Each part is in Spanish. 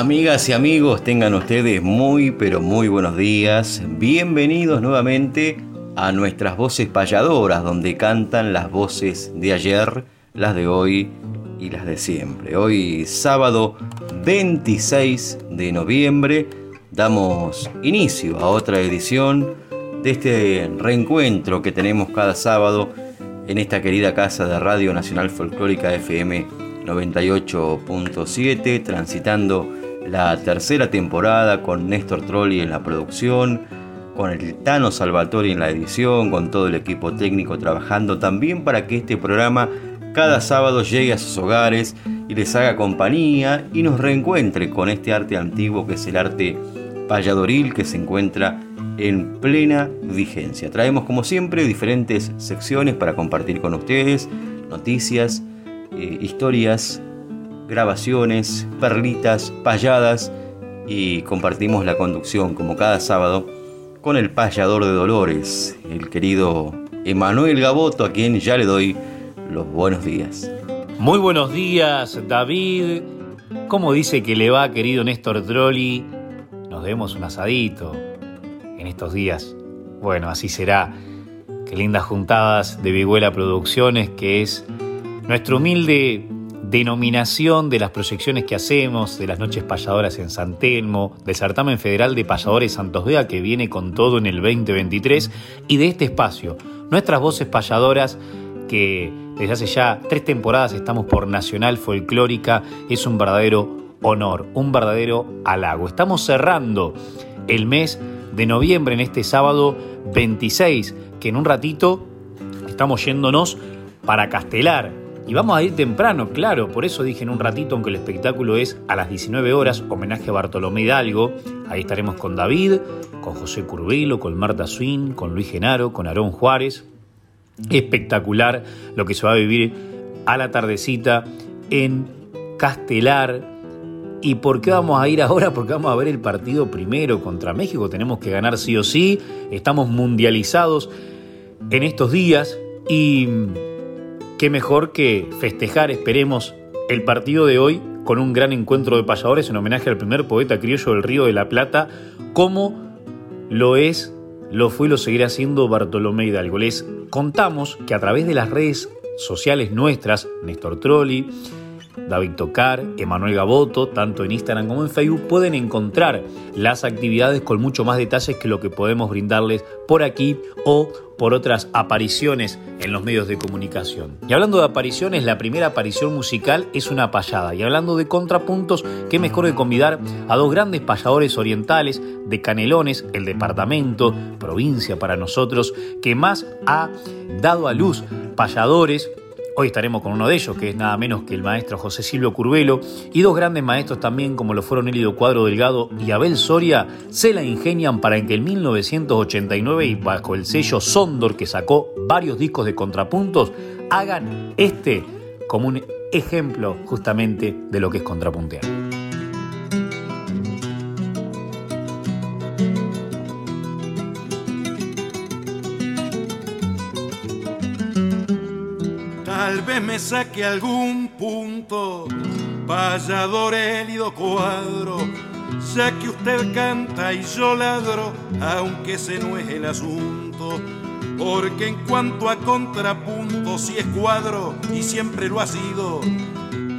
Amigas y amigos, tengan ustedes muy pero muy buenos días. Bienvenidos nuevamente a nuestras voces payadoras, donde cantan las voces de ayer, las de hoy y las de siempre. Hoy sábado 26 de noviembre damos inicio a otra edición de este reencuentro que tenemos cada sábado en esta querida casa de Radio Nacional Folclórica FM 98.7, transitando la tercera temporada con Néstor Trolli en la producción, con el Tano Salvatori en la edición, con todo el equipo técnico trabajando también para que este programa cada sábado llegue a sus hogares y les haga compañía y nos reencuentre con este arte antiguo que es el arte payadoril que se encuentra en plena vigencia. Traemos como siempre diferentes secciones para compartir con ustedes, noticias, eh, historias, grabaciones, perlitas, payadas y compartimos la conducción como cada sábado con el payador de Dolores, el querido Emanuel Gaboto, a quien ya le doy los buenos días. Muy buenos días, David. ¿Cómo dice que le va, querido Néstor Trolli? Nos demos un asadito en estos días. Bueno, así será. Qué lindas juntadas de Viguela Producciones, que es nuestro humilde denominación de las proyecciones que hacemos, de las noches payadoras en San Telmo, del certamen federal de payadores Santos Vega que viene con todo en el 2023 y de este espacio, nuestras voces payadoras que desde hace ya tres temporadas estamos por Nacional Folclórica, es un verdadero honor, un verdadero halago. Estamos cerrando el mes de noviembre en este sábado 26, que en un ratito estamos yéndonos para Castelar, y vamos a ir temprano, claro, por eso dije en un ratito, aunque el espectáculo es a las 19 horas, homenaje a Bartolomé Hidalgo. Ahí estaremos con David, con José Curbelo, con Marta Swin, con Luis Genaro, con Aarón Juárez. Espectacular lo que se va a vivir a la tardecita en Castelar. ¿Y por qué vamos a ir ahora? Porque vamos a ver el partido primero contra México. Tenemos que ganar sí o sí. Estamos mundializados en estos días y qué mejor que festejar, esperemos, el partido de hoy con un gran encuentro de payadores en homenaje al primer poeta criollo del Río de la Plata, como lo es, lo fue y lo seguirá siendo Bartolomé Hidalgo. Les contamos que a través de las redes sociales nuestras, Néstor Trolli, David Tocar, Emanuel Gaboto, tanto en Instagram como en Facebook, pueden encontrar las actividades con mucho más detalles que lo que podemos brindarles por aquí o por otras apariciones en los medios de comunicación. Y hablando de apariciones, la primera aparición musical es una payada. Y hablando de contrapuntos, qué mejor que convidar a dos grandes payadores orientales de Canelones, el departamento, provincia para nosotros, que más ha dado a luz payadores Hoy estaremos con uno de ellos, que es nada menos que el maestro José Silvio Curbelo, y dos grandes maestros también, como lo fueron Elido Cuadro Delgado y Abel Soria, se la ingenian para que en 1989, y bajo el sello Sondor, que sacó varios discos de contrapuntos, hagan este como un ejemplo justamente de lo que es contrapuntear. Tal vez me saque algún punto, payador Elido Cuadro, ya que usted canta y yo ladro, aunque ese no es el asunto. Porque en cuanto a contrapunto, si es cuadro y siempre lo ha sido,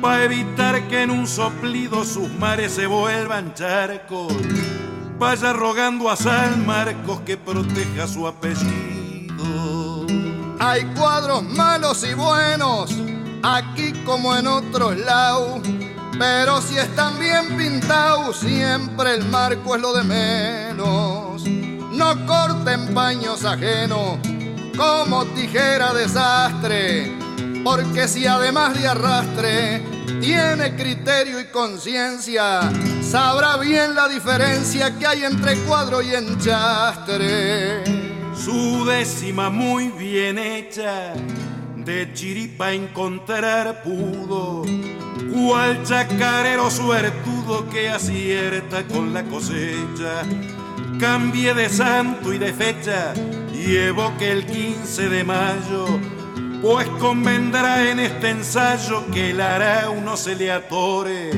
para evitar que en un soplido sus mares se vuelvan charcos. Vaya rogando a San Marcos que proteja su apellido. Hay cuadros malos y buenos, aquí como en otros lados. Pero si están bien pintados, siempre el marco es lo de menos. No corten paños ajenos como tijera desastre, porque si además de arrastre tiene criterio y conciencia, sabrá bien la diferencia que hay entre cuadro y enchastre. Su décima muy bien hecha, de chiripa encontrar pudo, cual chacarero suertudo que acierta con la cosecha. Cambie de santo y de fecha y evoque el 15 de mayo pues convendrá en este ensayo que el arau no se le atore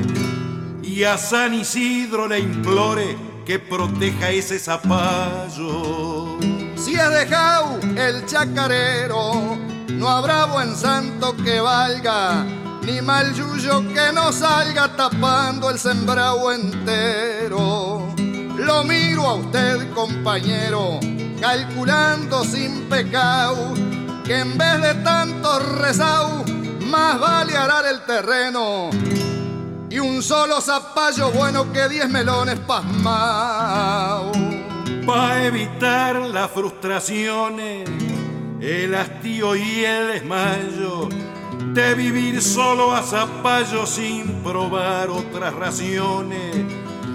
y a San Isidro le implore que proteja ese zapallo. Si el chacarero, no habrá buen santo que valga, ni mal yuyo que no salga tapando el sembrado entero. Lo miro a usted, compañero, calculando sin pecado que en vez de tanto rezau, más vale arar el terreno. Y un solo zapallo bueno que diez melones pasmaos. Para evitar las frustraciones, el hastío y el desmayo de vivir solo a zapallo sin probar otras raciones.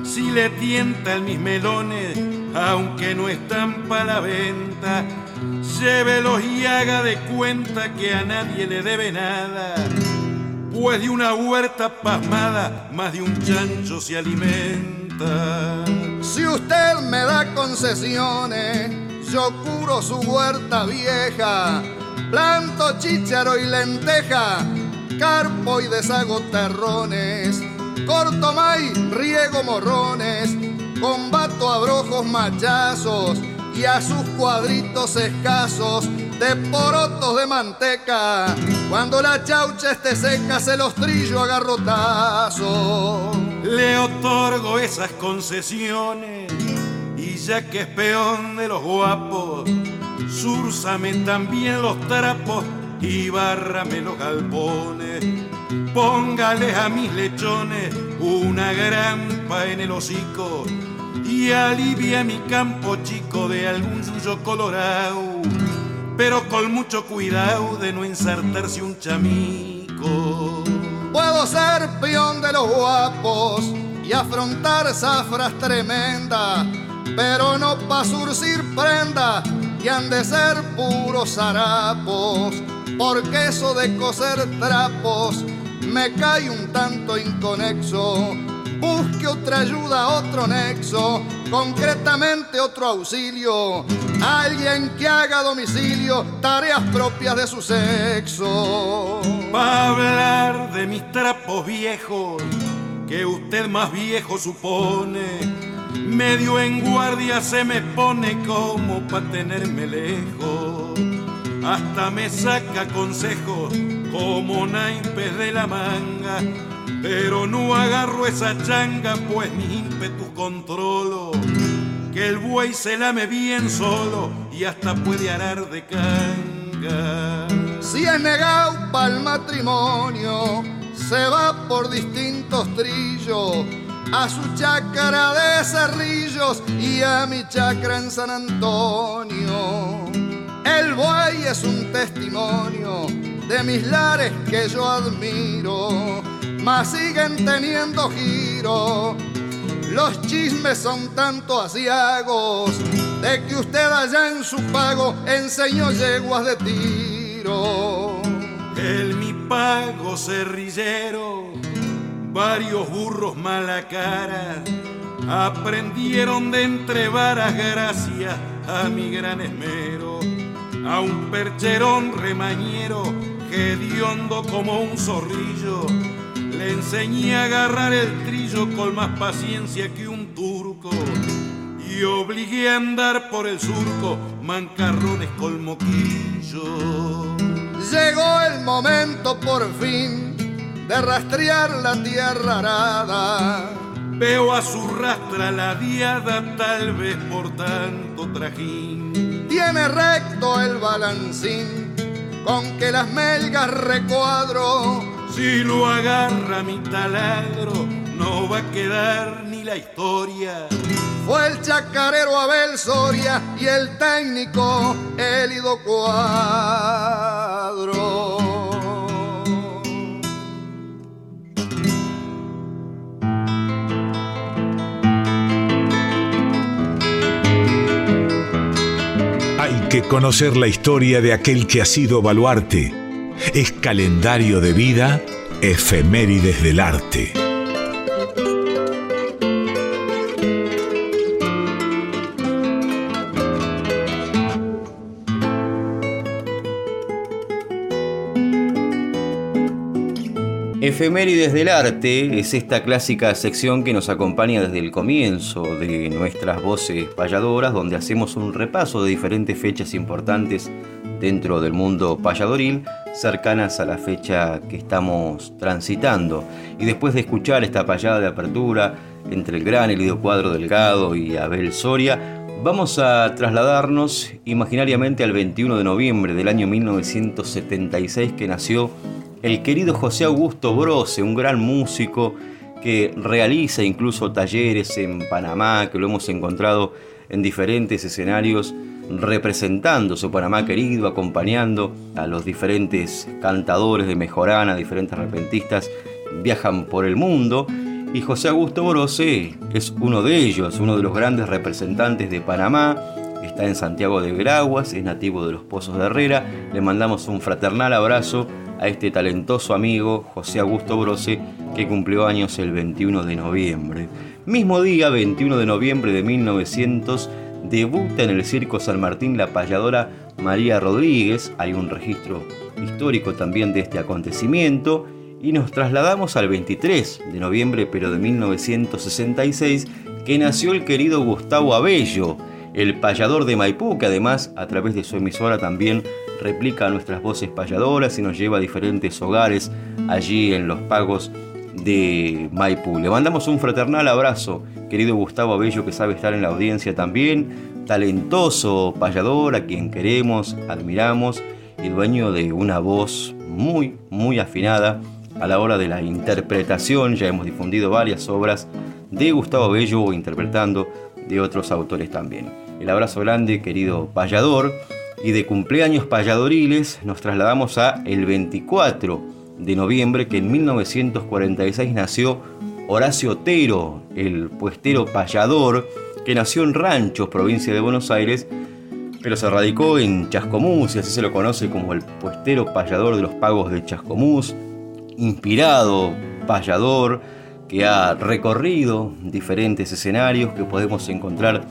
Si le tientan mis melones, aunque no están para la venta, llévelos y haga de cuenta que a nadie le debe nada. Pues de una huerta pasmada, más de un chancho se alimenta. Si usted me da concesiones, yo curo su huerta vieja. Planto chícharo y lenteja, carpo y deshago terrones. Corto maíz, riego morrones, combato abrojos machazos y a sus cuadritos escasos de porotos de manteca. Cuando la chaucha esté seca se los trillo a garrotazo. Le otorgo esas concesiones y ya que es peón de los guapos, súrzame también los trapos y bárrame los galpones. Póngales a mis lechones una grampa en el hocico y alivia mi campo chico de algún suyo colorado, pero con mucho cuidado de no ensartarse un chamico. Puedo ser peón de los guapos y afrontar zafras tremendas, pero no pa' surcir prenda y han de ser puros harapos, porque eso de coser trapos me cae un tanto inconexo busque otra ayuda, otro nexo, concretamente otro auxilio, alguien que haga domicilio tareas propias de su sexo. Va a hablar de mis trapos viejos, que usted más viejo supone, medio en guardia se me pone como pa' tenerme lejos. Hasta me saca consejos como naipes de la manga pero no agarro esa changa, pues mi ímpetu controlo. Que el buey se lame bien solo y hasta puede arar de canga. Si es negado pa'l matrimonio, se va por distintos trillos. A su chacra de cerrillos y a mi chacra en San Antonio. El buey es un testimonio de mis lares que yo admiro mas siguen teniendo giro. Los chismes son tanto asiagos de que usted allá en su pago enseñó yeguas de tiro. El mi pago cerrillero, varios burros mala cara, aprendieron de entre varas gracias a mi gran esmero, a un percherón remañero, hediondo como un zorrillo le enseñé a agarrar el trillo con más paciencia que un turco y obligué a andar por el surco mancarrones con moquillo. Llegó el momento por fin de rastrear la tierra arada. Veo a su rastra la diada, tal vez por tanto trajín. Tiene recto el balancín, con que las melgas recuadro. Si lo agarra mi taladro, no va a quedar ni la historia. Fue el chacarero Abel Soria y el técnico Elido Cuadro. Hay que conocer la historia de aquel que ha sido baluarte. Es calendario de vida, efemérides del arte. Efemérides del arte es esta clásica sección que nos acompaña desde el comienzo de nuestras voces payadoras, donde hacemos un repaso de diferentes fechas importantes dentro del mundo payadoril, cercanas a la fecha que estamos transitando. Y después de escuchar esta payada de apertura entre el gran Elidio Cuadro Delgado y Abel Soria, vamos a trasladarnos imaginariamente al 21 de noviembre del año 1976 que nació el querido José Augusto Brose, un gran músico que realiza incluso talleres en Panamá, que lo hemos encontrado en diferentes escenarios representando su Panamá querido, acompañando a los diferentes cantadores de Mejorana, diferentes repentistas, viajan por el mundo. Y José Augusto Brose es uno de ellos, uno de los grandes representantes de Panamá, está en Santiago de Veraguas, es nativo de los Pozos de Herrera, le mandamos un fraternal abrazo a este talentoso amigo José Augusto Brose que cumplió años el 21 de noviembre. Mismo día, 21 de noviembre de 1900, debuta en el Circo San Martín la payadora María Rodríguez, hay un registro histórico también de este acontecimiento, y nos trasladamos al 23 de noviembre pero de 1966, que nació el querido Gustavo Abello, el payador de Maipú, que además a través de su emisora también replica nuestras voces payadoras y nos lleva a diferentes hogares allí en los pagos de Maipú. Le mandamos un fraternal abrazo, querido Gustavo Abello, que sabe estar en la audiencia también, talentoso payador a quien queremos, admiramos y dueño de una voz muy, muy afinada a la hora de la interpretación. Ya hemos difundido varias obras de Gustavo Abello interpretando de otros autores también. El abrazo grande, querido payador y de cumpleaños payadoriles nos trasladamos a el 24 de noviembre que en 1946 nació Horacio Otero, el puestero payador que nació en Ranchos, provincia de Buenos Aires, pero se radicó en Chascomús y así se lo conoce como el puestero payador de los pagos de Chascomús, inspirado payador que ha recorrido diferentes escenarios que podemos encontrar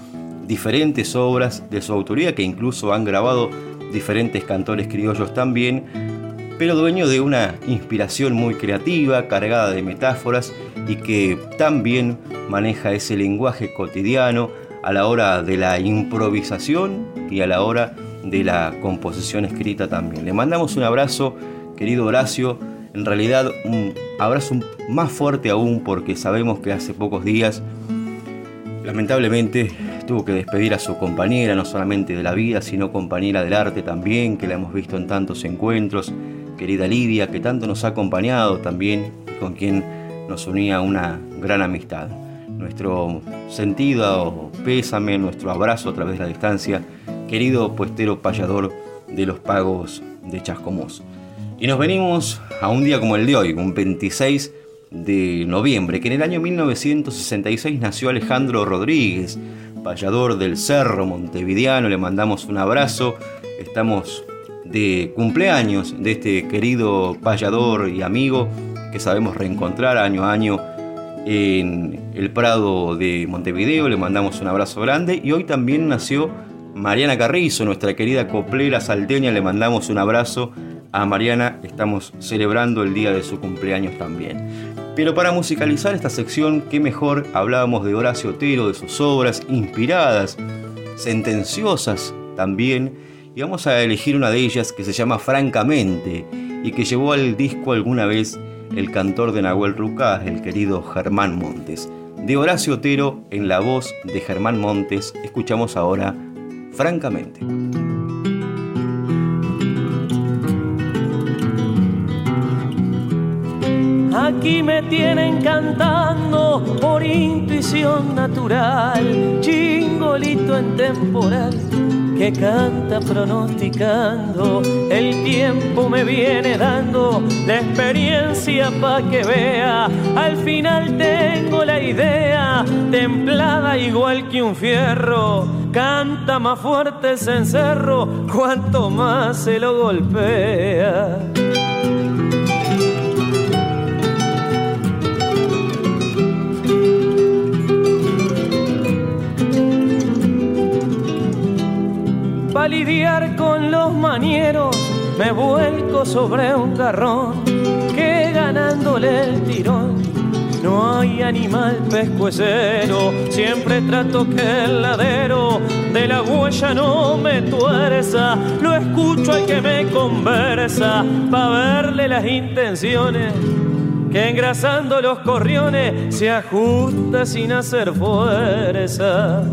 diferentes obras de su autoría que incluso han grabado diferentes cantores criollos también, pero dueño de una inspiración muy creativa, cargada de metáforas y que también maneja ese lenguaje cotidiano a la hora de la improvisación y a la hora de la composición escrita también. Le mandamos un abrazo, querido Horacio, en realidad un abrazo más fuerte aún porque sabemos que hace pocos días, lamentablemente, tuvo que despedir a su compañera, no solamente de la vida, sino compañera del arte también, que la hemos visto en tantos encuentros, querida Lidia, que tanto nos ha acompañado también y con quien nos unía una gran amistad. Nuestro sentido pésame, nuestro abrazo a través de la distancia, querido puestero payador de los pagos de Chascomús. Y nos venimos a un día como el de hoy, un 26 de noviembre, que en el año 1966 nació Alejandro Rodríguez, payador del Cerro Montevideano, le mandamos un abrazo, estamos de cumpleaños de este querido payador y amigo que sabemos reencontrar año a año en el Prado de Montevideo, le mandamos un abrazo grande. Y hoy también nació Mariana Carrizo, nuestra querida coplera salteña, le mandamos un abrazo a Mariana, estamos celebrando el día de su cumpleaños también. Pero para musicalizar esta sección, qué mejor hablábamos de Horacio Otero, de sus obras inspiradas, sentenciosas también, y vamos a elegir una de ellas que se llama Francamente y que llevó al disco alguna vez el cantor de Nahuel Rucá, el querido Germán Montes. De Horacio Otero, en la voz de Germán Montes, escuchamos ahora Francamente. Aquí me tienen cantando por intuición natural, chingolito en temporal que canta pronosticando. El tiempo me viene dando la experiencia pa' que vea. Al final tengo la idea, templada igual que un fierro. Canta más fuerte el cencerro, cuanto más se lo golpea. Lidiar con los manieros me vuelco sobre un carrón que ganándole el tirón no hay animal pescuecero, siempre trato que el ladero de la huella no me tuerza, lo escucho al que me conversa pa' verle las intenciones que engrasando los corriones se ajusta sin hacer fuerza.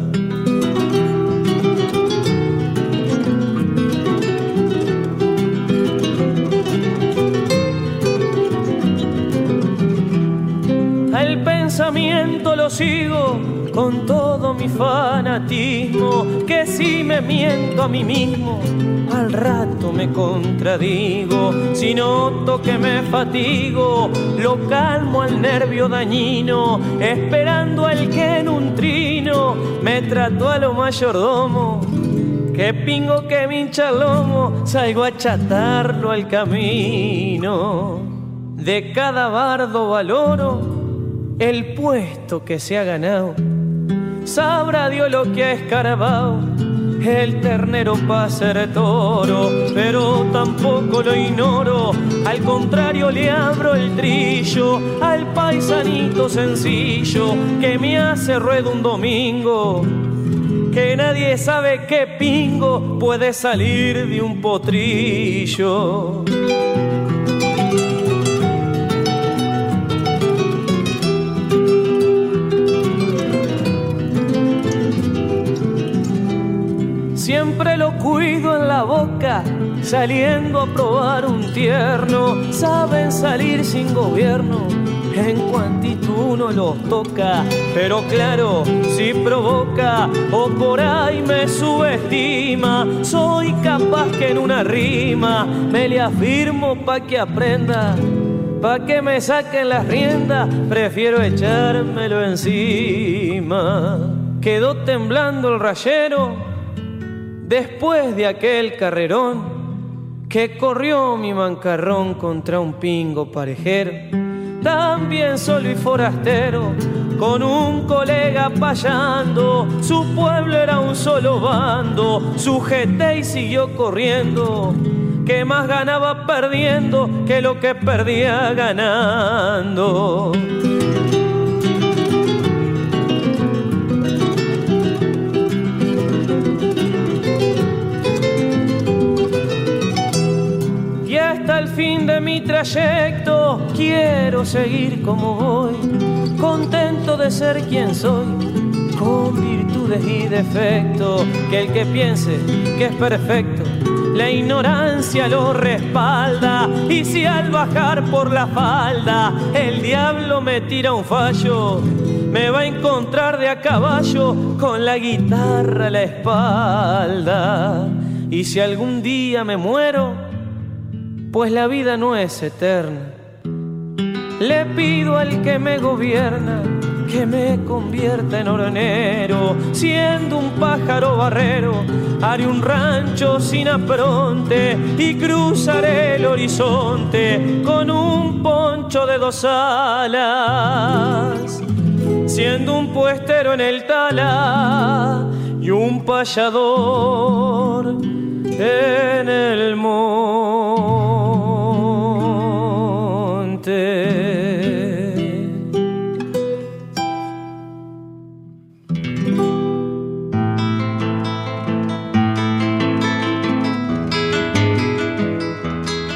Pensamiento lo sigo con todo mi fanatismo, que si me miento a mí mismo, al rato me contradigo, si noto que me fatigo, lo calmo al nervio dañino, esperando al que en un trino me trató a lo mayordomo. Que pingo que me lomo, salgo a chatarlo al camino. De cada bardo valoro el puesto que se ha ganado. Sabrá Dios lo que ha escarbado el ternero para ser toro, pero tampoco lo ignoro. Al contrario, le abro el trillo al paisanito sencillo que me hace ruedo un domingo. Que nadie sabe qué pingo puede salir de un potrillo. Siempre lo cuido en la boca, saliendo a probar un tierno. Saben salir sin gobierno, en cuantitud no los toca. Pero claro, si provoca o por ahí me subestima, soy capaz que en una rima me le afirmo pa' que aprenda. Pa' que me saquen las riendas, prefiero echármelo encima. Quedó temblando el rayero después de aquel carrerón que corrió mi mancarrón contra un pingo parejero, también solo y forastero, con un colega payando, su pueblo era un solo bando, sujeté y siguió corriendo, que más ganaba perdiendo que lo que perdía ganando. Trayecto quiero seguir como voy, contento de ser quien soy, con virtudes y defectos, que el que piense que es perfecto, la ignorancia lo respalda, y si al bajar por la falda el diablo me tira un fallo, me va a encontrar de a caballo con la guitarra a la espalda. Y si algún día me muero, pues la vida no es eterna. Le pido al que me gobierna que me convierta en hornero, siendo un pájaro barrero, haré un rancho sin apronte y cruzaré el horizonte con un poncho de dos alas, siendo un puestero en el tala y un payador en el monte.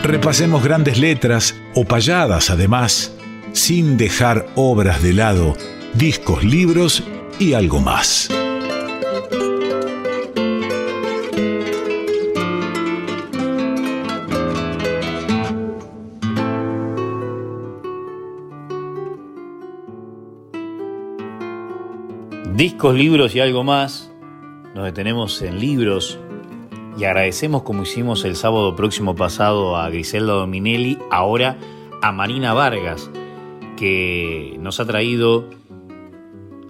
Repasemos grandes letras o payadas además, sin dejar obras de lado, discos, libros y algo más. Discos, libros y algo más. Nos detenemos en libros y agradecemos como hicimos el sábado próximo pasado a Griselda Dominelli, ahora a Marina Vargas, que nos ha traído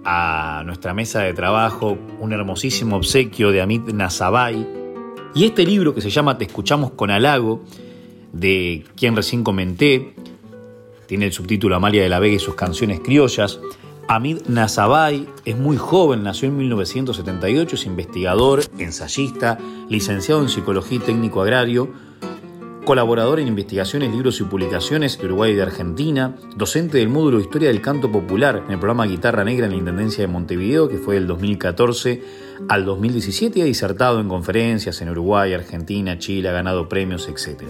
a nuestra mesa de trabajo un hermosísimo obsequio de Amit Nazabay. Y este libro que se llama Te escuchamos con halago, de quien recién comenté, tiene el subtítulo Amalia de la Vega y sus canciones criollas, Amid Nazabay es muy joven, nació en 1978, es investigador, ensayista, licenciado en Psicología y Técnico Agrario, colaborador en investigaciones, libros y publicaciones de Uruguay y de Argentina, docente del módulo Historia del Canto Popular en el programa Guitarra Negra en la Intendencia de Montevideo, que fue del 2014 al 2017 y ha disertado en conferencias en Uruguay, Argentina, Chile, ha ganado premios, etc.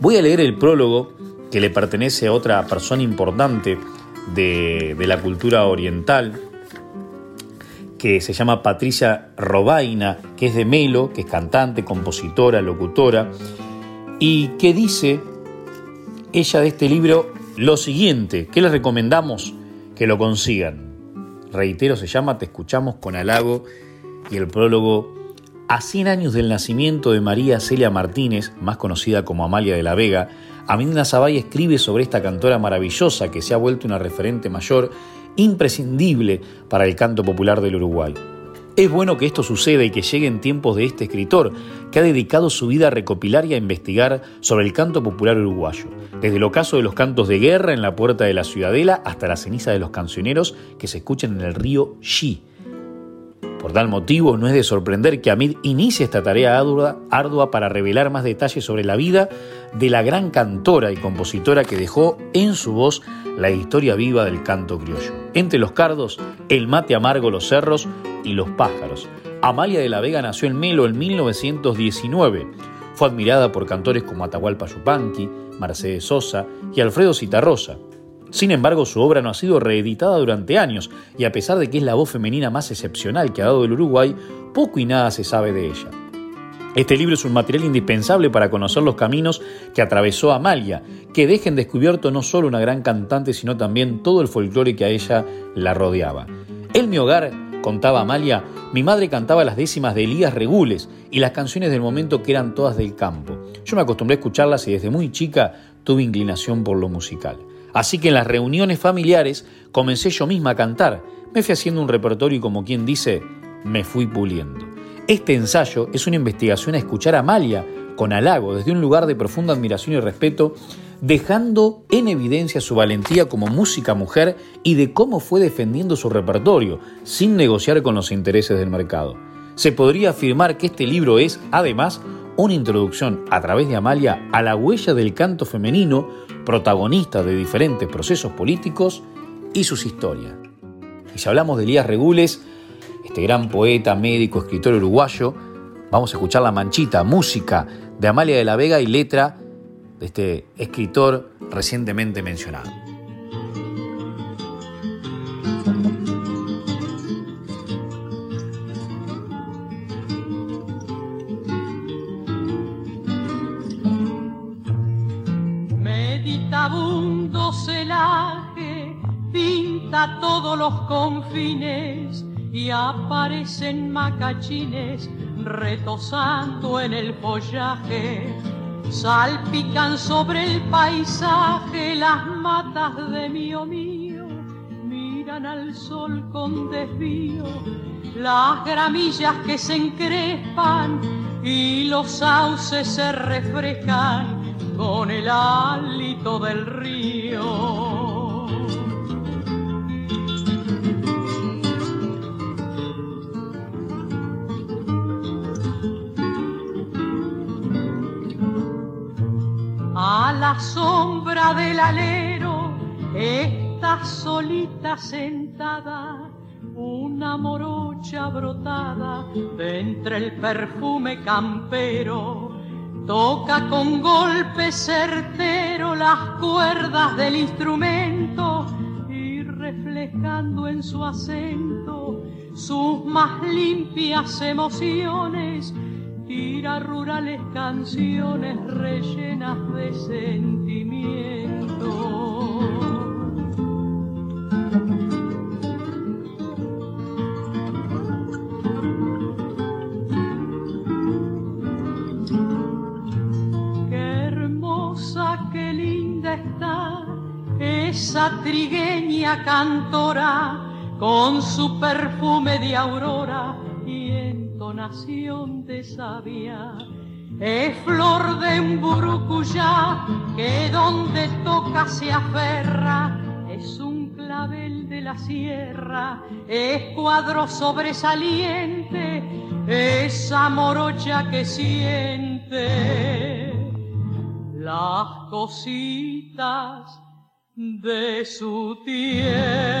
Voy a leer el prólogo que le pertenece a otra persona importante de, la cultura oriental, que se llama Patricia Robaina, que es de Melo, que es cantante, compositora, locutora, y que dice ella de este libro lo siguiente, que les recomendamos que lo consigan. Reitero, se llama Te escuchamos con halago y el prólogo a 100 años del nacimiento de María Celia Martínez, más conocida como Amalia de la Vega, Amina Zabay escribe sobre esta cantora maravillosa que se ha vuelto una referente mayor imprescindible para el canto popular del Uruguay. Es bueno que esto suceda y que llegue en tiempos de este escritor, que ha dedicado su vida a recopilar y a investigar sobre el canto popular uruguayo, desde el ocaso de los cantos de guerra en la puerta de la ciudadela hasta la ceniza de los cancioneros que se escuchan en el río Xi, por tal motivo, no es de sorprender que Amid inicie esta tarea ardua, para revelar más detalles sobre la vida de la gran cantora y compositora que dejó en su voz la historia viva del canto criollo. Entre los cardos, el mate amargo, los cerros y los pájaros. Amalia de la Vega nació en Melo en 1919. Fue admirada por cantores como Atahualpa Yupanqui, Mercedes Sosa y Alfredo Citarrosa. Sin embargo, su obra no ha sido reeditada durante años y a pesar de que es la voz femenina más excepcional que ha dado el Uruguay, poco y nada se sabe de ella. Este libro es un material indispensable para conocer los caminos que atravesó Amalia, que deja en descubierto no solo una gran cantante, sino también todo el folclore que a ella la rodeaba. En mi hogar, contaba Amalia, mi madre cantaba las décimas de Elías Regules y las canciones del momento que eran todas del campo. Yo me acostumbré a escucharlas y desde muy chica tuve inclinación por lo musical. Así que en las reuniones familiares comencé yo misma a cantar. Me fui haciendo un repertorio y como quien dice, me fui puliendo. Este ensayo es una investigación a escuchar a Amalia con halago desde un lugar de profunda admiración y respeto, dejando en evidencia su valentía como música mujer y de cómo fue defendiendo su repertorio, sin negociar con los intereses del mercado. Se podría afirmar que este libro es, además, una introducción a través de Amalia a la huella del canto femenino, protagonista de diferentes procesos políticos y sus historias. Y si hablamos de Elías Regules, este gran poeta, médico, escritor uruguayo, vamos a escuchar La Manchita, música de Amalia de la Vega y letra de este escritor recientemente mencionado. Todos los confines y aparecen macachines retosando en el follaje. Salpican sobre el paisaje las matas de mío mío, miran al sol con desvío, las gramillas que se encrespan y los sauces se refrescan con el hálito del río. Sombra del alero está solita sentada una morocha brotada de entre el perfume campero. Toca con golpe certero las cuerdas del instrumento y reflejando en su acento sus más limpias emociones, tira rurales canciones rellenas de sentimiento. esa trigueña cantora con su perfume de aurora y entonación de sabia. Es flor de un burucuyá que donde toca se aferra, es un clavel de la sierra, es cuadro sobresaliente, esa morocha que siente las cositas de su tierra.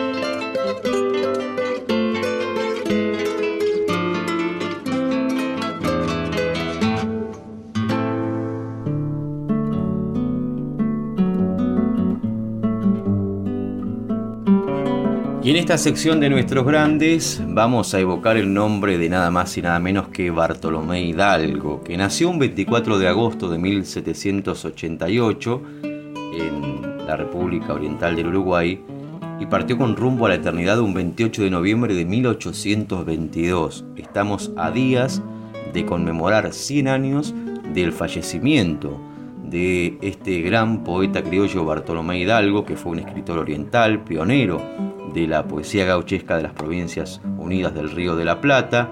Esta sección de nuestros grandes vamos a evocar el nombre de nada más y nada menos que Bartolomé Hidalgo, que nació un 24 de agosto de 1788 en la República Oriental del Uruguay y partió con rumbo a la eternidad un 28 de noviembre de 1822. Estamos a días de conmemorar 100 años del fallecimiento de este gran poeta criollo Bartolomé Hidalgo, que fue un escritor oriental, pionero de la poesía gauchesca de las provincias unidas del Río de la Plata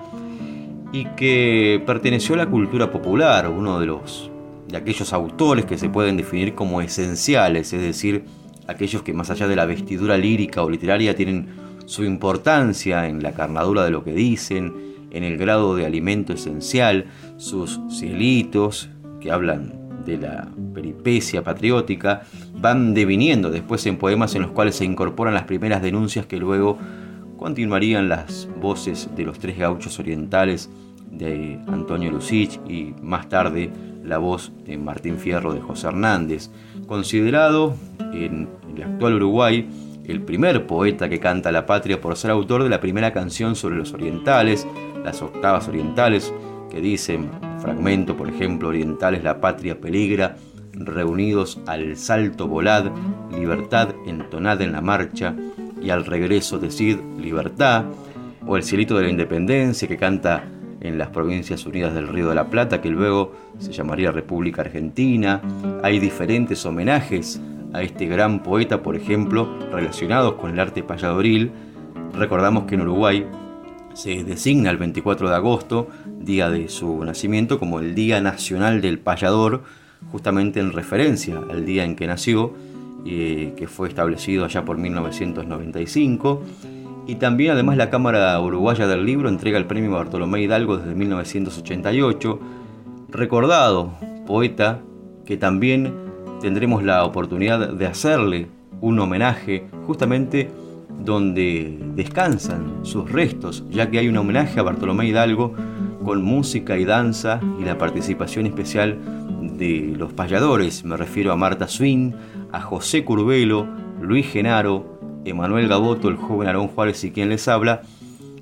y que perteneció a la cultura popular, uno de los de aquellos autores que se pueden definir como esenciales, es decir, aquellos que más allá de la vestidura lírica o literaria tienen su importancia en la carnadura de lo que dicen, en el grado de alimento esencial, sus cielitos que hablan de la peripecia patriótica, van deviniendo después en poemas en los cuales se incorporan las primeras denuncias que luego continuarían las voces de los tres gauchos orientales de Antonio Lucich y más tarde la voz de Martín Fierro de José Hernández, considerado en el actual Uruguay el primer poeta que canta la patria por ser autor de la primera canción sobre los orientales, las octavas orientales, que dicen, fragmento por ejemplo, orientales la patria peligra, reunidos al salto volad, libertad entonada en la marcha, y al regreso decid libertad, o el cielito de la independencia que canta en las provincias unidas del Río de la Plata, que luego se llamaría República Argentina. Hay diferentes homenajes a este gran poeta, por ejemplo, relacionados con el arte payadoril. Recordamos que en Uruguay se designa el 24 de agosto, día de su nacimiento, como el Día Nacional del Payador, justamente en referencia al día en que nació, eh, que fue establecido allá por 1995. Y también además la Cámara Uruguaya del Libro entrega el premio Bartolomé Hidalgo desde 1988, recordado poeta que también tendremos la oportunidad de hacerle un homenaje justamente donde descansan sus restos, ya que hay un homenaje a Bartolomé Hidalgo con música y danza y la participación especial de los payadores, me refiero a Marta Swin, a José Curbelo, Luis Genaro, Emanuel Gaboto, el joven Aarón Juárez y quien les habla,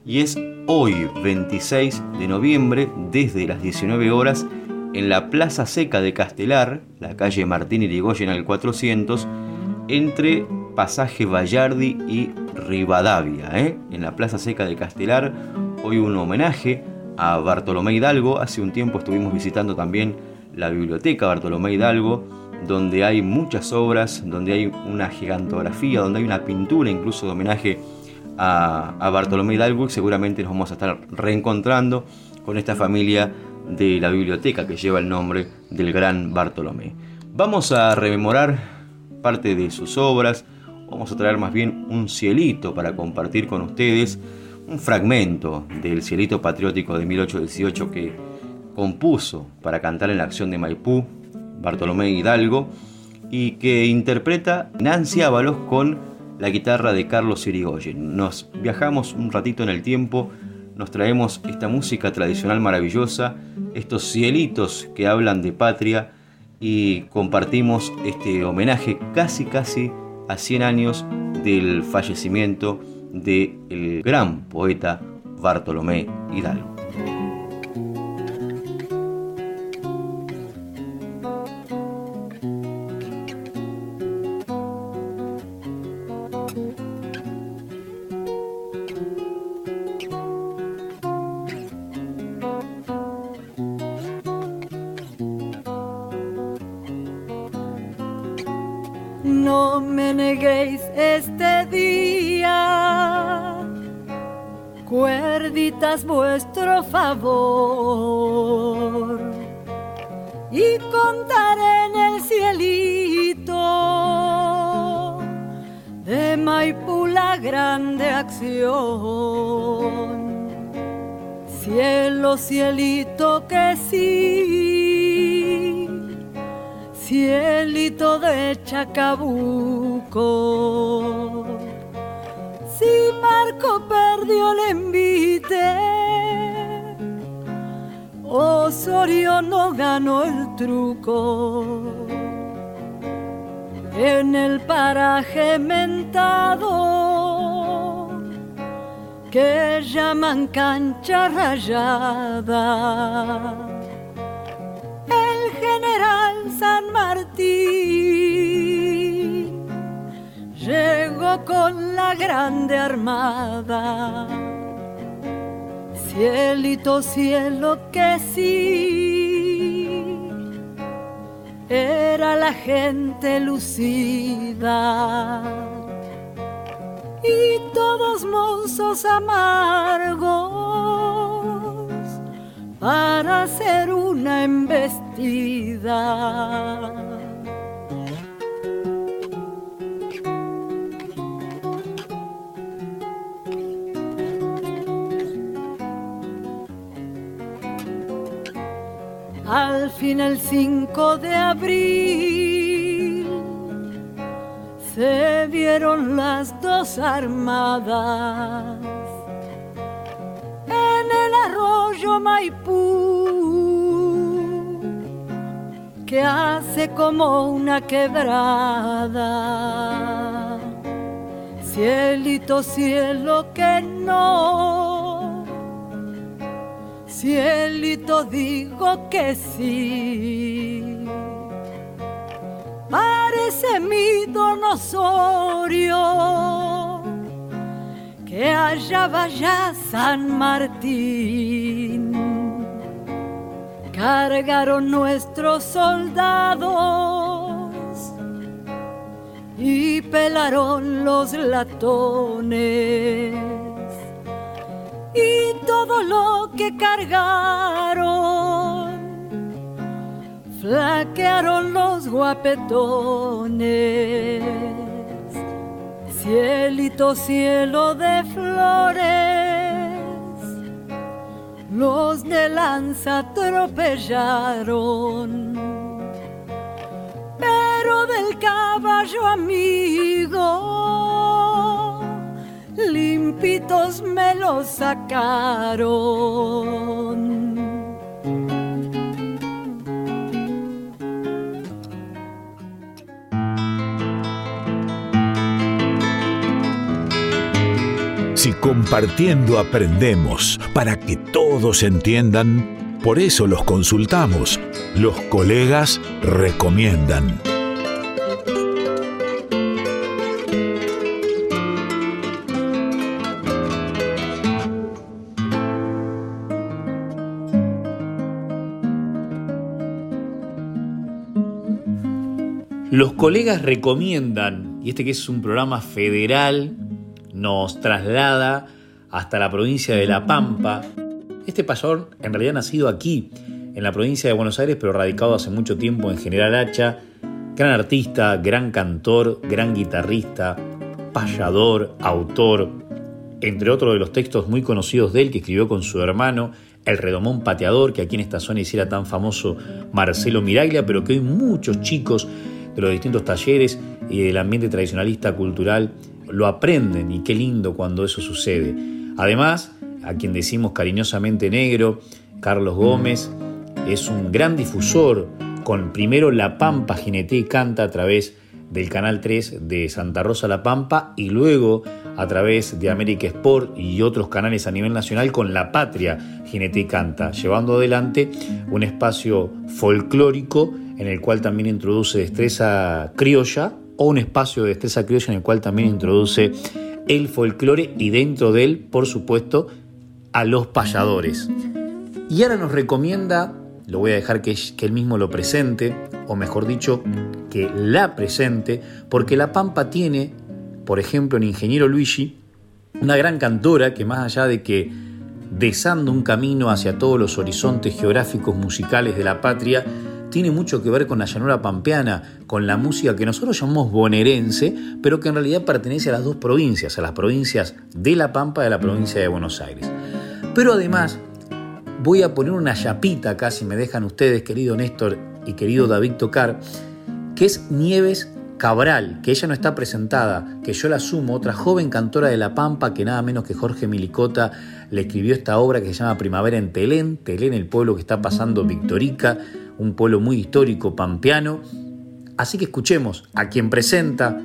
y es hoy 26 de noviembre desde las 19 horas en la Plaza Seca de Castelar, la calle Martín Irigoyen al 400, entre Pasaje Vallardi y Rivadavia, ¿eh? en la Plaza Seca de Castelar, hoy un homenaje a Bartolomé Hidalgo, hace un tiempo estuvimos visitando también la biblioteca Bartolomé Hidalgo, donde hay muchas obras, donde hay una gigantografía, donde hay una pintura incluso de homenaje a, Bartolomé Hidalgo y seguramente nos vamos a estar reencontrando con esta familia de la biblioteca que lleva el nombre del gran Bartolomé. Vamos a rememorar parte de sus obras, vamos a traer más bien un cielito para compartir con ustedes, un fragmento del Cielito Patriótico de 1818 que compuso para cantar en la acción de Maipú Bartolomé Hidalgo y que interpreta Nancy Ábalos con la guitarra de Carlos Irigoyen. Nos viajamos un ratito en el tiempo, nos traemos esta música tradicional maravillosa, estos cielitos que hablan de patria y compartimos este homenaje casi casi a 100 años del fallecimiento del gran poeta Bartolomé Hidalgo. De Maipú la grande acción. Cielo, cielito que sí, cielito de Chacabuco. Si Marco perdió el envite, Osorio no ganó el truco. En el paraje mentado que llaman cancha rayada, el general San Martín llegó con la grande armada. Cielito, cielo que sí, era la gente lucida y todos mozos amargos para hacer una embestida. Al fin el 5 de abril se vieron las dos armadas. En el arroyo Maipú que hace como una quebrada. Cielito cielo que no Cielito digo que sí. Parece mi donosorio que allá vaya San Martín. Cargaron nuestros soldados y pelaron los latones y todo lo que cargaron. Flaquearon los guapetones, cielito cielo de flores, los de lanza atropellaron. Pero del caballo amigo limpitos me los sacaron. Si compartiendo aprendemos para que todos entiendan, por eso los consultamos. Los colegas recomiendan. Los colegas recomiendan, y este que es un programa federal, nos traslada hasta la provincia de La Pampa. Este payador en realidad nacido aquí, en la provincia de Buenos Aires, pero radicado hace mucho tiempo en General Hacha. Gran artista, gran cantor, gran guitarrista, payador, autor. entre otros de los textos muy conocidos de él que escribió con su hermano, El Redomón Pateador, que aquí en esta zona hiciera tan famoso Marcelo Miraglia, pero que hoy muchos chicos de los distintos talleres y del ambiente tradicionalista cultural lo aprenden y qué lindo cuando eso sucede. Además, a quien decimos cariñosamente negro, Carlos Gómez, es un gran difusor con primero La Pampa Jinete y Canta a través del Canal 3 de Santa Rosa La Pampa y luego a través de América Sport y otros canales a nivel nacional con La Patria Jinete y Canta, llevando adelante un espacio folclórico en el cual también introduce destreza criolla o un espacio de destreza criolla en el cual también introduce el folclore y dentro de él, por supuesto, a los payadores. Y ahora nos recomienda, lo voy a dejar que, él mismo lo presente, o mejor dicho, que la presente, porque La Pampa tiene, por ejemplo, en Ingeniero Luigi, una gran cantora que más allá de que desando un camino hacia todos los horizontes geográficos musicales de la patria, tiene mucho que ver con la llanura pampeana, con la música que nosotros llamamos bonaerense, pero que en realidad pertenece a las dos provincias, a las provincias de La Pampa y a la provincia de Buenos Aires. Pero además, voy a poner una chapita acá, si me dejan ustedes, querido Néstor y querido David Tocar, que es Nieves Cabral, que ella no está presentada, que yo la asumo, otra joven cantora de La Pampa, que nada menos que Jorge Milicota le escribió esta obra que se llama Primavera en Telén, Telén, el pueblo que está pasando Victorica, un pueblo muy histórico pampeano. Así que escuchemos a quien presenta,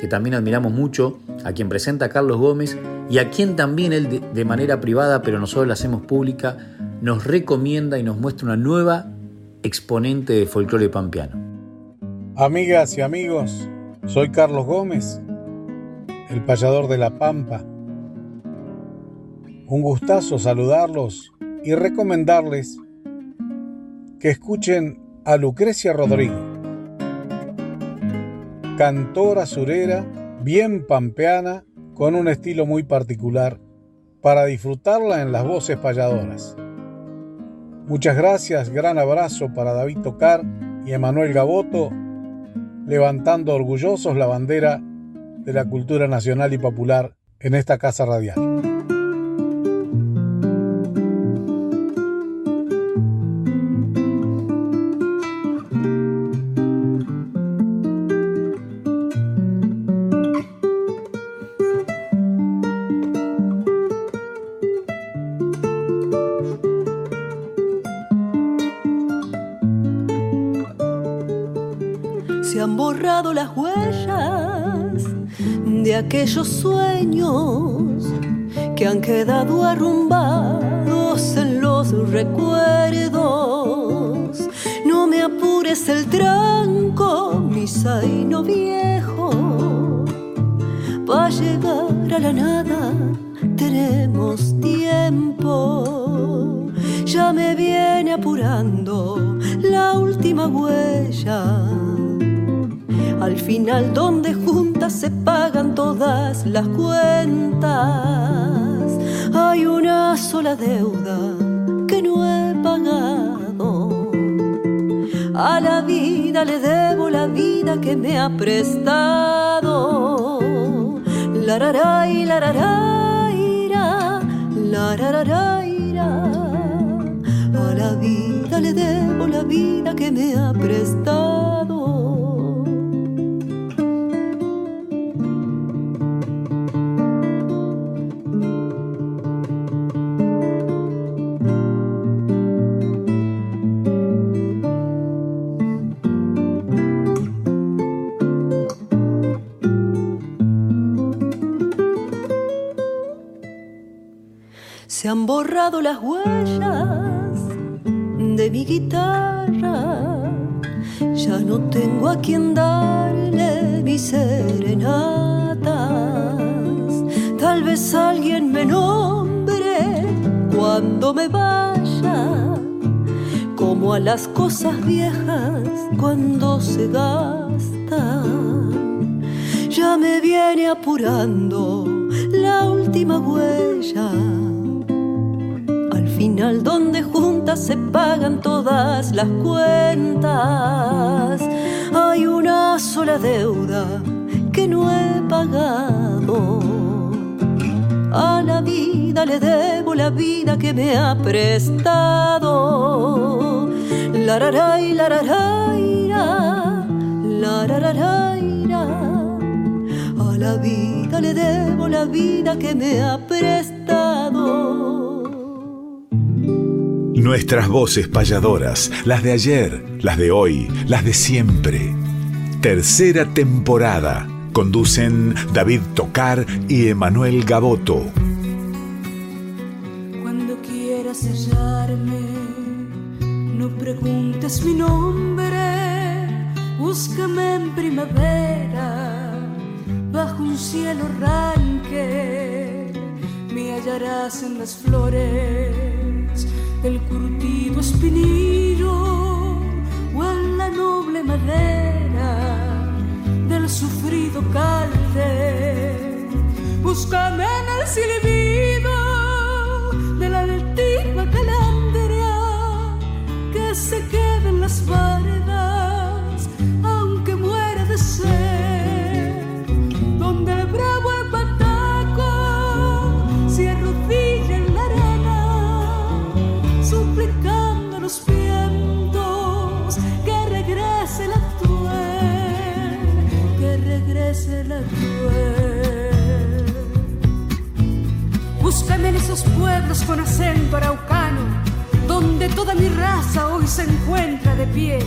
que también admiramos mucho, a quien presenta Carlos Gómez y a quien también él de, manera privada, pero nosotros la hacemos pública, nos recomienda y nos muestra una nueva exponente de folclore pampeano. Amigas y amigos, soy Carlos Gómez, el payador de La Pampa. Un gustazo saludarlos y recomendarles que escuchen a Lucrecia Rodrigo, cantora surera, bien pampeana, con un estilo muy particular, para disfrutarla en las voces payadoras. Muchas gracias, gran abrazo para David Tocar y Emanuel Gaboto levantando orgullosos la bandera de la cultura nacional y popular en esta casa radial. Aquellos sueños que han quedado arrumbados en los recuerdos. Las cuentas. Hay una sola deuda que no he pagado. A la vida le debo la vida que me ha prestado. La la la la la A la vida le debo la vida que me ha prestado. Se han borrado las huellas de mi guitarra. Ya no tengo a quien darle mis serenatas. Tal vez alguien me nombre cuando me vaya, como a las cosas viejas cuando se gastan. Ya me viene apurando la última huella final donde juntas se pagan todas las cuentas. Hay una sola deuda que no he pagado. A la vida le debo la vida que me ha prestado. La la la la A la vida le debo la vida que me ha prestado. Nuestras voces payadoras, las de ayer, las de hoy, las de siempre. Tercera temporada. Conducen David Tocar y Emanuel Gaboto. Cuando quieras sellarme, no preguntes mi nombre, búscame en primavera, bajo un cielo ranque, me hallarás en las flores del curtido espinillo o en la noble madera del sufrido calde. Búscame en el silbido esos pueblos con acento araucano, donde toda mi raza hoy se encuentra de pie.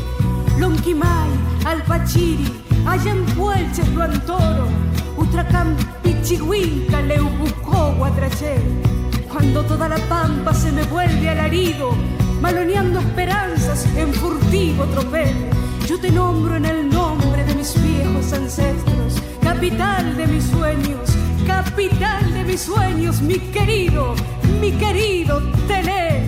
Lonquimay, Alpachiri, Ayampuelches, Luantoro, Utracán, Pichihuinca, Leubucó, Guatrachel. Cuando toda la pampa se me vuelve alarido, maloneando esperanzas en furtivo tropel, yo te nombro en el nombre de mis viejos ancestros, capital de mis sueños, capital de mis sueños, mi querido, mi querido Telé.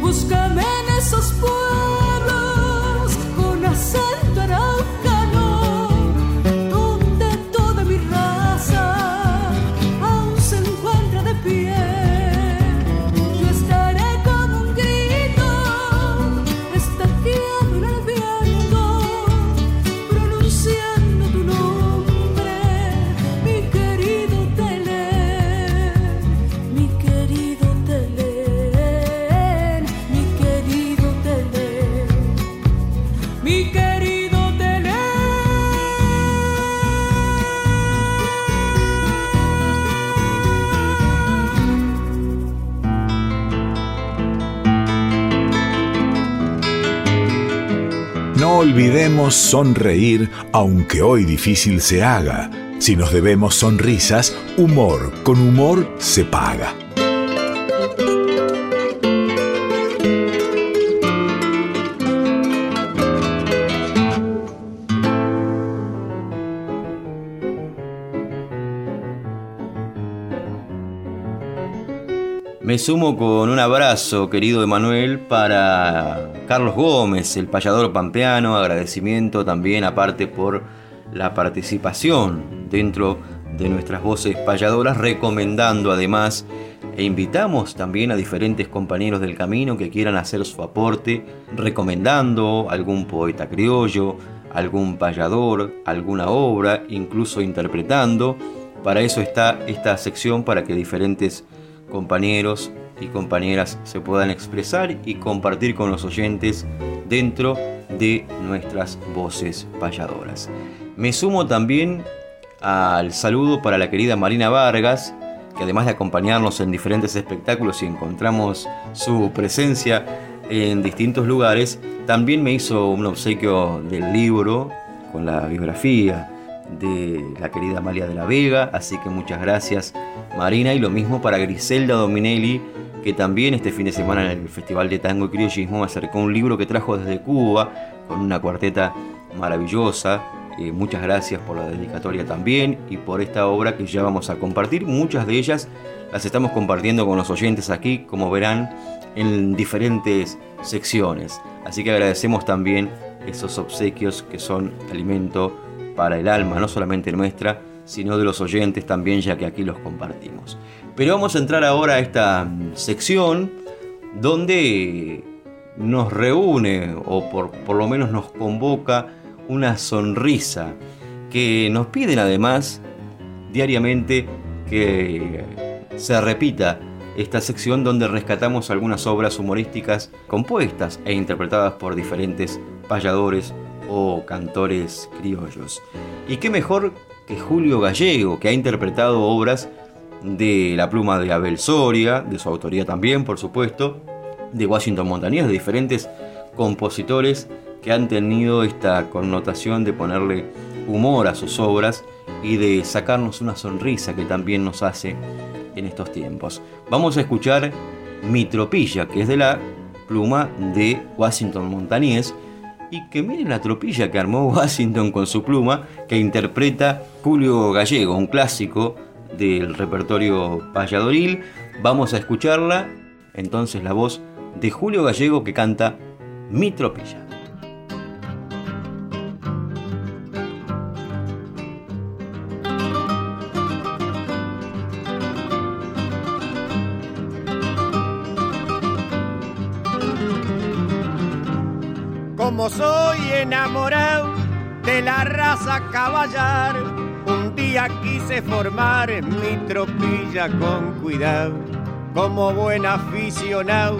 Búscame en esos pueblos olvidemos sonreír, aunque hoy difícil se haga. Si nos debemos sonrisas, humor con humor se paga. Me sumo con un abrazo, querido Emanuel, para Carlos Gómez, el payador pampeano. Agradecimiento también, aparte, por la participación dentro de nuestras voces payadoras, recomendando además e invitamos también a diferentes compañeros del camino que quieran hacer su aporte, recomendando algún poeta criollo, algún payador, alguna obra, incluso interpretando. Para eso está esta sección, para que diferentes compañeros y compañeras se puedan expresar y compartir con los oyentes dentro de nuestras voces payadoras. Me sumo también al saludo para la querida Marina Vargas, que además de acompañarnos en diferentes espectáculos y encontramos su presencia en distintos lugares, también me hizo un obsequio del libro con la biografía de la querida Amalia de la Vega, así que muchas gracias Marina y lo mismo para Griselda Dominelli, que también este fin de semana en el Festival de Tango y Criollismo me acercó un libro que trajo desde Cuba con una cuarteta maravillosa. Eh, muchas gracias por la dedicatoria también y por esta obra que ya vamos a compartir. Muchas de ellas las estamos compartiendo con los oyentes aquí, como verán, en diferentes secciones. Así que agradecemos también esos obsequios que son alimento para el alma, no solamente nuestra, sino de los oyentes también, ya que aquí los compartimos. Pero vamos a entrar ahora a esta sección donde nos reúne, o por, por lo menos nos convoca, una sonrisa, que nos piden además diariamente que se repita esta sección donde rescatamos algunas obras humorísticas compuestas e interpretadas por diferentes payadores o cantores criollos. Y qué mejor que Julio Gallego, que ha interpretado obras de la pluma de Abel Soria, de su autoría también, por supuesto, de Washington Montañez, de diferentes compositores que han tenido esta connotación de ponerle humor a sus obras y de sacarnos una sonrisa que también nos hace en estos tiempos. Vamos a escuchar Mi tropilla, que es de la pluma de Washington Montañez, y que miren la tropilla que armó Washington con su pluma, que interpreta Julio Gallego, un clásico del repertorio payadoril. Vamos a escucharla, entonces la voz de Julio Gallego que canta Mi tropilla. Raza caballar, un día quise formar mi tropilla con cuidado. Como buen aficionado,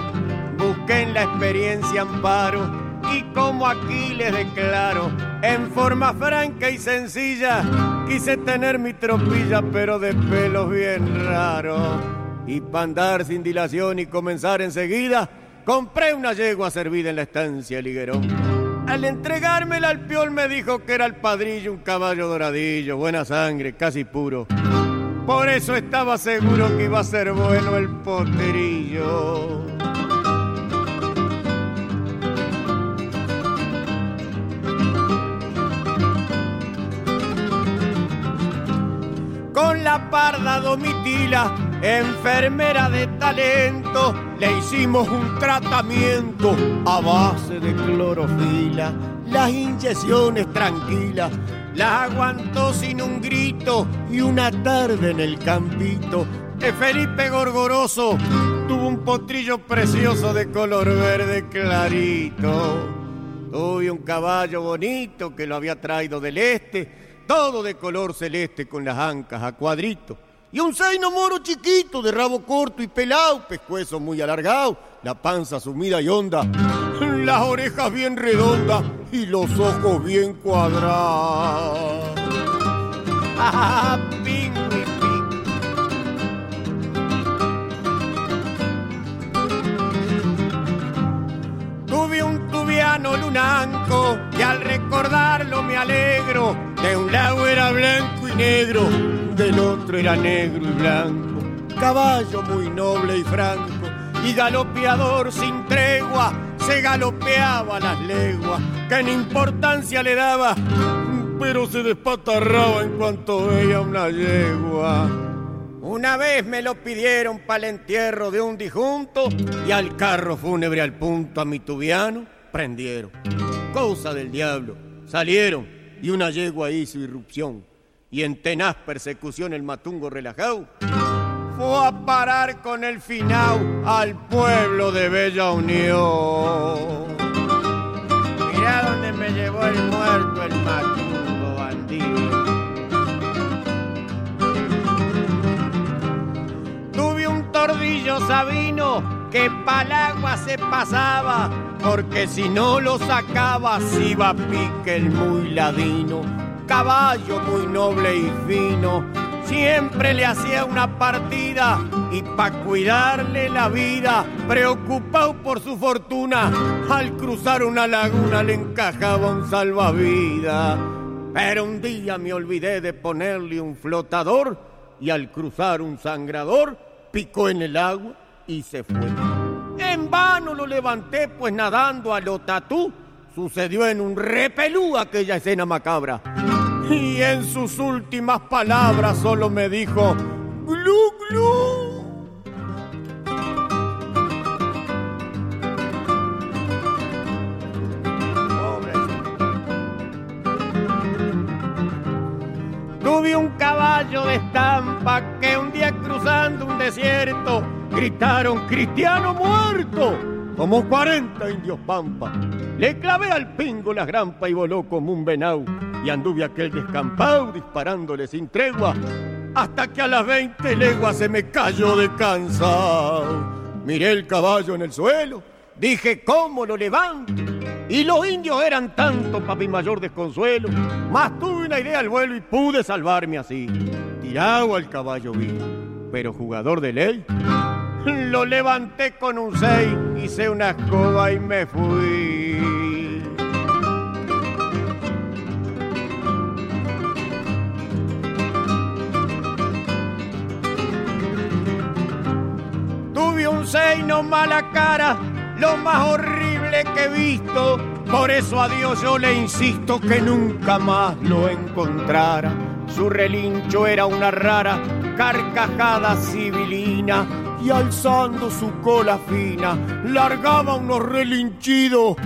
busqué en la experiencia amparo y como aquí les declaro, en forma franca y sencilla, quise tener mi tropilla pero de pelos bien raros. Y para andar sin dilación y comenzar enseguida, compré una yegua servida en la estancia Liguerón. Al entregármela al piol me dijo que era el padrillo, un caballo doradillo, buena sangre, casi puro. Por eso estaba seguro que iba a ser bueno el poterillo. Con la parda domitila, enfermera de talento, le hicimos un tratamiento a base de clorofila. Las inyecciones tranquilas las aguantó sin un grito y una tarde en el campito de Felipe Gorgoroso tuvo un potrillo precioso de color verde clarito. Tuve un caballo bonito que lo había traído del este, todo de color celeste con las ancas a cuadrito. Y un zaino moro chiquito, de rabo corto y pelado, pescuezo muy alargado, la panza sumida y honda, las orejas bien redondas y los ojos bien cuadrados. Tuve un tubiano lunanco y al recordarlo me alegro. De un lado era blanco negro, del otro era negro y blanco. Caballo muy noble y franco y galopeador sin tregua, se galopeaba las leguas, que en importancia le daba, pero se despatarraba en cuanto veía una yegua. Una vez me lo pidieron para el entierro de un disjunto y al carro fúnebre al punto a mi tubiano prendieron. Cosa del diablo. Salieron y una yegua hizo irrupción. Y en tenaz persecución el matungo relajado fue a parar con el final al pueblo de Bella Unión. Mirá dónde me llevó el muerto el matungo bandido. Tuve un tordillo sabino que pa'l agua se pasaba, porque si no lo sacaba se iba pique el muy ladino. Caballo muy noble y fino, siempre le hacía una partida y pa' cuidarle la vida, preocupado por su fortuna, al cruzar una laguna le encajaba un salvavidas. Pero un día me olvidé de ponerle un flotador y al cruzar un sangrador picó en el agua y se fue. En vano lo levanté, pues nadando a lo tatú sucedió en un repelú aquella escena macabra. Y en sus últimas palabras solo me dijo, glu glu. Tuve un caballo de estampa que un día cruzando un desierto gritaron cristiano muerto como 40 indios pampa. Le clavé al pingo la grampa y voló como un venau y anduve aquel descampado disparándole sin tregua hasta que a las 20 leguas se me cayó de cansado. Miré el caballo en el suelo, dije, ¿cómo lo levanto? Y los indios eran tanto para mi mayor desconsuelo, más tuve una idea al vuelo y pude salvarme así. Tirado al caballo vi, pero jugador de ley, lo levanté con un seis, hice una escoba y me fui. Un seis, no mala cara, lo más horrible que he visto. Por eso a Dios yo le insisto que nunca más lo encontrara. Su relincho era una rara carcajada civilina y alzando su cola fina largaba unos relinchidos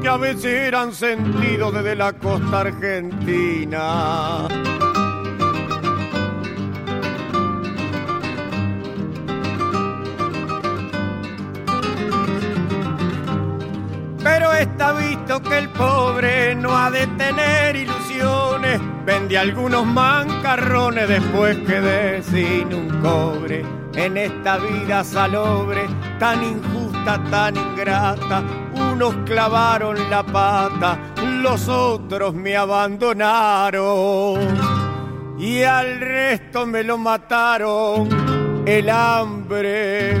que a veces eran sentidos desde la costa argentina. Pero está visto que el pobre no ha de tener ilusiones. Vende algunos mancarrones, después quedé sin un cobre. En esta vida salobre, tan injusta, tan ingrata, unos clavaron la pata, los otros me abandonaron. Y al resto me lo mataron el hambre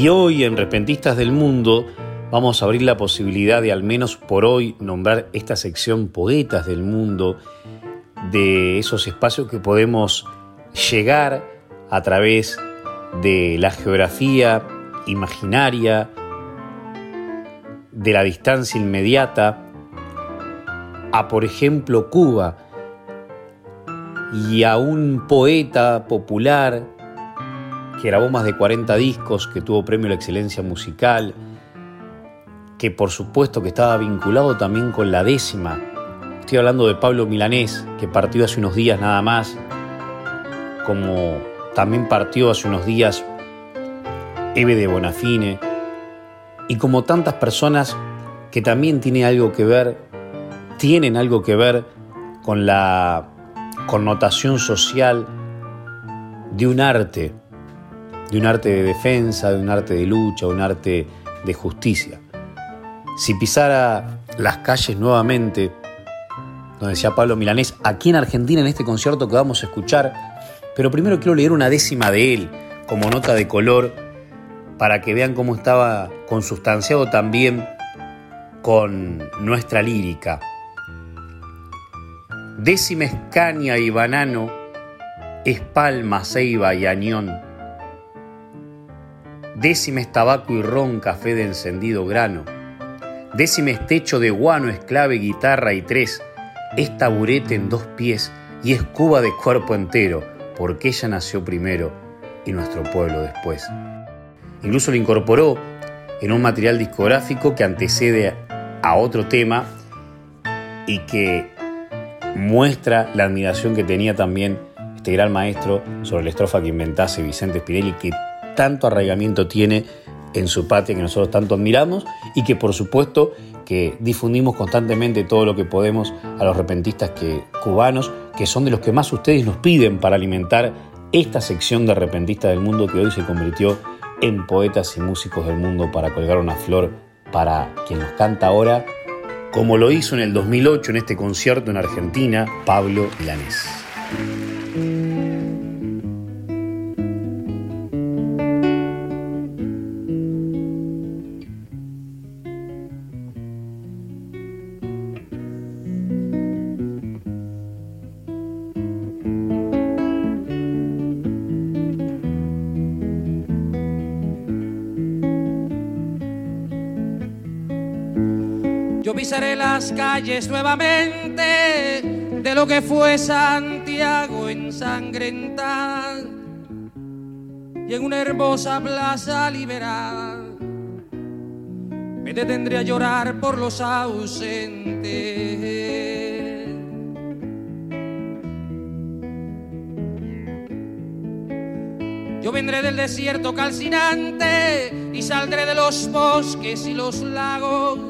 Y hoy en Repentistas del Mundo vamos a abrir la posibilidad de al menos por hoy nombrar esta sección Poetas del Mundo, de esos espacios que podemos llegar a través de la geografía imaginaria, de la distancia inmediata, a por ejemplo Cuba y a un poeta popular que grabó más de 40 discos, que tuvo premio a la excelencia musical, que por supuesto que estaba vinculado también con la décima. Estoy hablando de Pablo Milanés, que partió hace unos días nada más, como también partió hace unos días Eve de Bonafine, y como tantas personas que también tienen algo que ver, tienen algo que ver con la connotación social de un arte, de un arte de defensa, de un arte de lucha, un arte de justicia. Si pisara las calles nuevamente, donde decía Pablo Milanés, aquí en Argentina en este concierto que vamos a escuchar, pero primero quiero leer una décima de él como nota de color para que vean cómo estaba consustanciado también con nuestra lírica. Décima escaña y banano, es palma, ceiba y añón. Décima es tabaco y ron, café de encendido grano. Décima es techo de guano, es clave, guitarra y tres. Es taburete en dos pies y es cuba de cuerpo entero, porque ella nació primero y nuestro pueblo después. Incluso lo incorporó en un material discográfico que antecede a otro tema y que muestra la admiración que tenía también este gran maestro sobre la estrofa que inventase Vicente Spinelli, que tanto arraigamiento tiene en su patria que nosotros tanto admiramos y que por supuesto que difundimos constantemente todo lo que podemos a los repentistas que, cubanos, que son de los que más ustedes nos piden para alimentar esta sección de repentistas del mundo que hoy se convirtió en poetas y músicos del mundo para colgar una flor para quien nos canta ahora, como lo hizo en el 2008 en este concierto en Argentina, Pablo Milanés. pisaré las calles nuevamente de lo que fue Santiago ensangrentada y en una hermosa plaza liberada me detendré a llorar por los ausentes. Yo vendré del desierto calcinante y saldré de los bosques y los lagos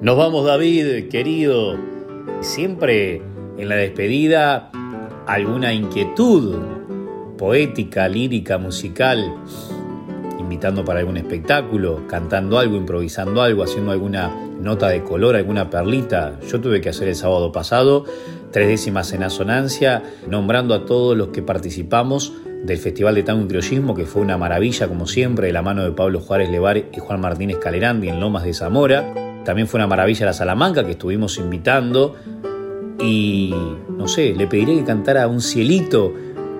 Nos vamos David, querido. Siempre en la despedida alguna inquietud poética, lírica, musical, invitando para algún espectáculo, cantando algo, improvisando algo, haciendo alguna nota de color, alguna perlita. Yo tuve que hacer el sábado pasado tres décimas en asonancia, nombrando a todos los que participamos del Festival de Tango y Criollismo, que fue una maravilla, como siempre, de la mano de Pablo Juárez Levar y Juan Martínez Calerandi en Lomas de Zamora. También fue una maravilla la Salamanca, que estuvimos invitando. Y no sé, le pediré que cantara un cielito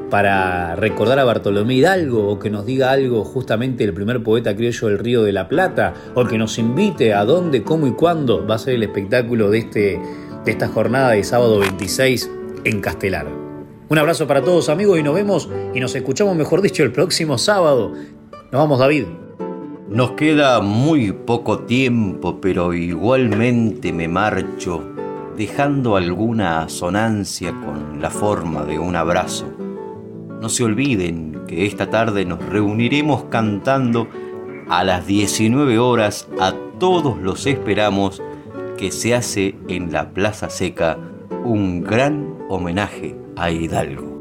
para recordar a Bartolomé Hidalgo o que nos diga algo justamente el primer poeta criollo del Río de la Plata o que nos invite a dónde, cómo y cuándo va a ser el espectáculo de, este, de esta jornada de sábado 26 en Castelar. Un abrazo para todos amigos y nos vemos y nos escuchamos mejor dicho el próximo sábado. Nos vamos David. Nos queda muy poco tiempo, pero igualmente me marcho, dejando alguna asonancia con la forma de un abrazo no se olviden que esta tarde nos reuniremos cantando a las 19 horas. A todos los esperamos que se hace en la Plaza Seca un gran homenaje a Hidalgo.